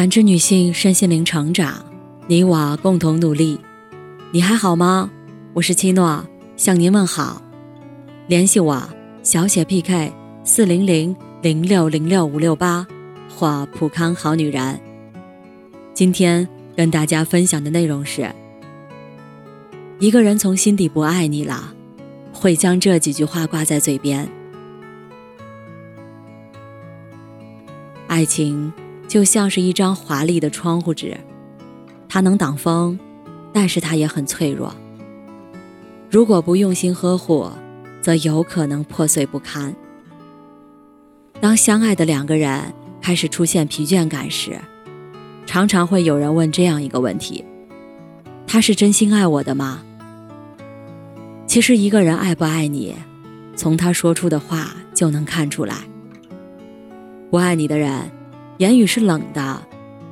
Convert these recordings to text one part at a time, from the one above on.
感知女性身心灵成长，你我共同努力。你还好吗？我是七诺，向您问好。联系我小写 PK 四零零零六零六五六八或普康好女人。今天跟大家分享的内容是：一个人从心底不爱你了，会将这几句话挂在嘴边。爱情。就像是一张华丽的窗户纸，它能挡风，但是它也很脆弱。如果不用心呵护，则有可能破碎不堪。当相爱的两个人开始出现疲倦感时，常常会有人问这样一个问题：他是真心爱我的吗？其实，一个人爱不爱你，从他说出的话就能看出来。不爱你的人。言语是冷的，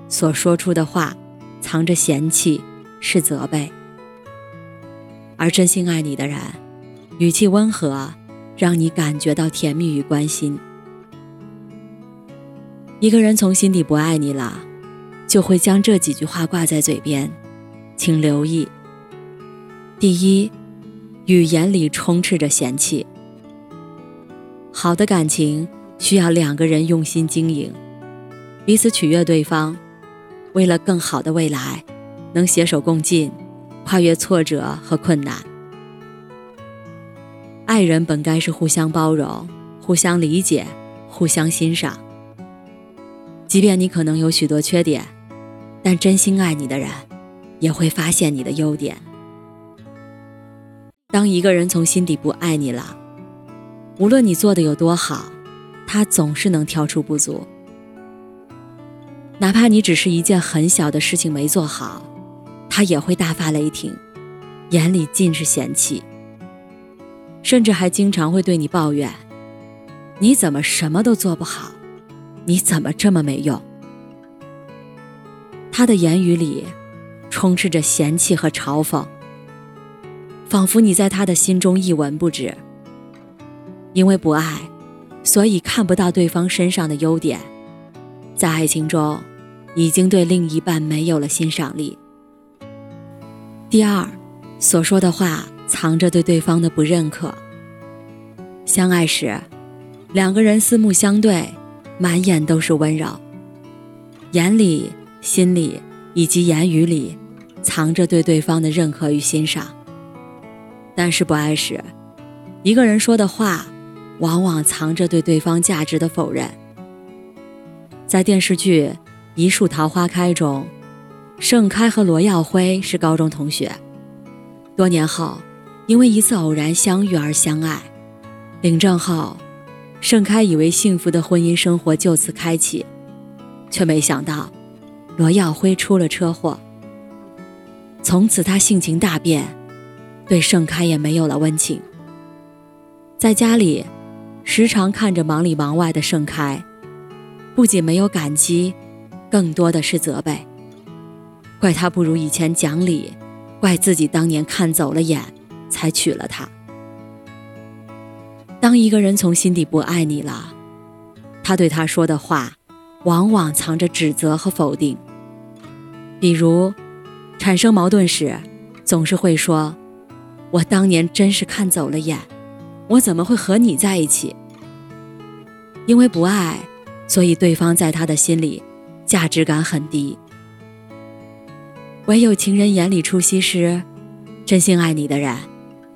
所说出的话藏着嫌弃，是责备；而真心爱你的人，语气温和，让你感觉到甜蜜与关心。一个人从心底不爱你了，就会将这几句话挂在嘴边，请留意。第一，语言里充斥着嫌弃。好的感情需要两个人用心经营。彼此取悦对方，为了更好的未来，能携手共进，跨越挫折和困难。爱人本该是互相包容、互相理解、互相欣赏。即便你可能有许多缺点，但真心爱你的人，也会发现你的优点。当一个人从心底不爱你了，无论你做的有多好，他总是能挑出不足。哪怕你只是一件很小的事情没做好，他也会大发雷霆，眼里尽是嫌弃，甚至还经常会对你抱怨：“你怎么什么都做不好？你怎么这么没用？”他的言语里充斥着嫌弃和嘲讽，仿佛你在他的心中一文不值。因为不爱，所以看不到对方身上的优点。在爱情中，已经对另一半没有了欣赏力。第二，所说的话藏着对对方的不认可。相爱时，两个人四目相对，满眼都是温柔，眼里、心里以及言语里，藏着对对方的认可与欣赏。但是不爱时，一个人说的话，往往藏着对对方价值的否认。在电视剧《一树桃花开》中，盛开和罗耀辉是高中同学。多年后，因为一次偶然相遇而相爱。领证后，盛开以为幸福的婚姻生活就此开启，却没想到罗耀辉出了车祸。从此，他性情大变，对盛开也没有了温情。在家里，时常看着忙里忙外的盛开。不仅没有感激，更多的是责备，怪他不如以前讲理，怪自己当年看走了眼，才娶了她。当一个人从心底不爱你了，他对他说的话，往往藏着指责和否定。比如，产生矛盾时，总是会说：“我当年真是看走了眼，我怎么会和你在一起？”因为不爱。所以，对方在他的心里价值感很低。唯有情人眼里出西施，真心爱你的人，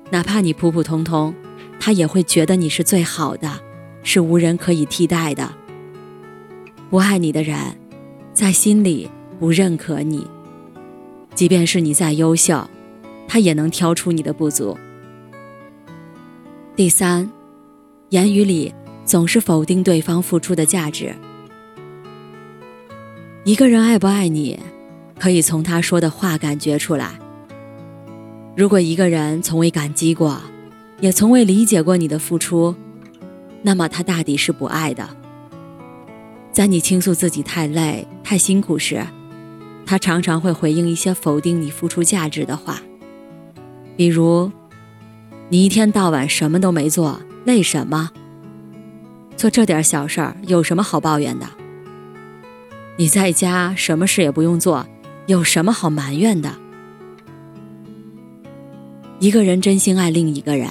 哪怕你普普通通，他也会觉得你是最好的，是无人可以替代的。不爱你的人，在心里不认可你，即便是你再优秀，他也能挑出你的不足。第三，言语里。总是否定对方付出的价值。一个人爱不爱你，可以从他说的话感觉出来。如果一个人从未感激过，也从未理解过你的付出，那么他大抵是不爱的。在你倾诉自己太累、太辛苦时，他常常会回应一些否定你付出价值的话，比如：“你一天到晚什么都没做，累什么？”做这点小事儿有什么好抱怨的？你在家什么事也不用做，有什么好埋怨的？一个人真心爱另一个人，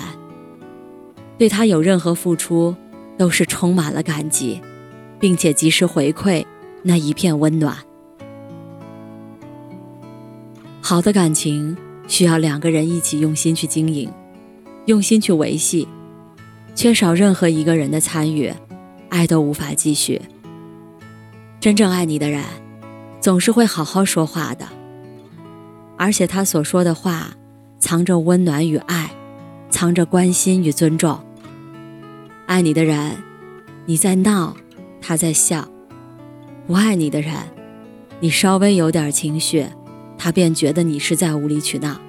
对他有任何付出，都是充满了感激，并且及时回馈那一片温暖。好的感情需要两个人一起用心去经营，用心去维系，缺少任何一个人的参与，爱都无法继续。真正爱你的人，总是会好好说话的，而且他所说的话，藏着温暖与爱，藏着关心与尊重。爱你的人，你在闹，他在笑；不爱你的人，你稍微有点情绪。他便觉得你是在无理取闹。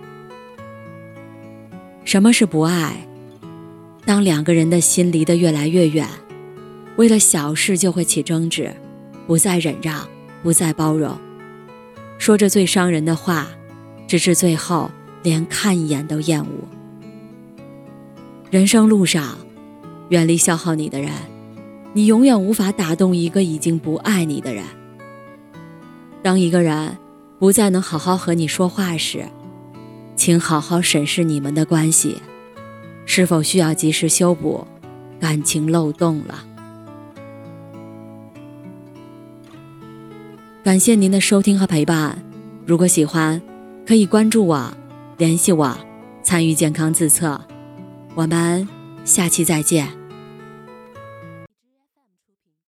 什么是不爱？当两个人的心离得越来越远，为了小事就会起争执，不再忍让，不再包容，说着最伤人的话，直至最后连看一眼都厌恶。人生路上，远离消耗你的人，你永远无法打动一个已经不爱你的人。当一个人。不再能好好和你说话时，请好好审视你们的关系，是否需要及时修补感情漏洞了。感谢您的收听和陪伴，如果喜欢，可以关注我，联系我，参与健康自测。我们下期再见。